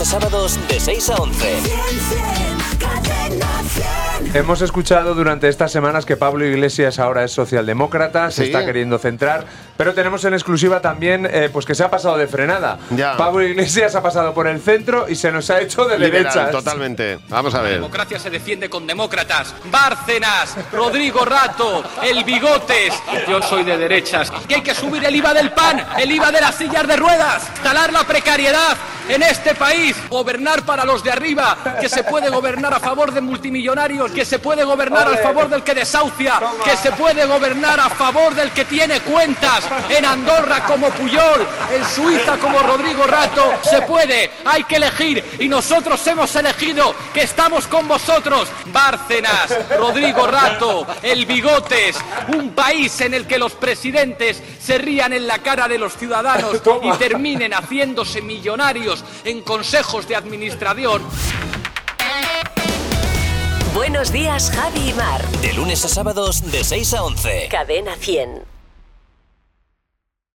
a sábados de 6 a 11. Hemos escuchado durante estas semanas que Pablo Iglesias ahora es socialdemócrata, se Sí. está queriendo centrar, pero tenemos en exclusiva también eh, pues que se ha pasado de frenada. Ya. Pablo Iglesias ha pasado por el centro y se nos ha hecho de derechas. totalmente. Vamos a ver. democracia se defiende con demócratas. Bárcenas, Rodrigo Rato, el Bigotes. Yo soy de derechas. Que hay que subir el IVA del pan, el IVA de las sillas de ruedas, instalar la precariedad en este país, gobernar para los de arriba, que se puede gobernar a favor de multimillonarios, que se puede gobernar a favor del que desahucia, que se puede gobernar a favor del que tiene cuentas en Andorra como Puyol, en Suiza como Rodrigo Rato. Se puede, hay que elegir y nosotros hemos elegido que estamos con vosotros. Bárcenas, Rodrigo Rato, el Bigotes, un país en el que los presidentes se rían en la cara de los ciudadanos y terminen haciéndose millonarios en consejos de administración. Buenos días, Javi y Mar. De lunes a sábados de 6 a 11. Cadena 100.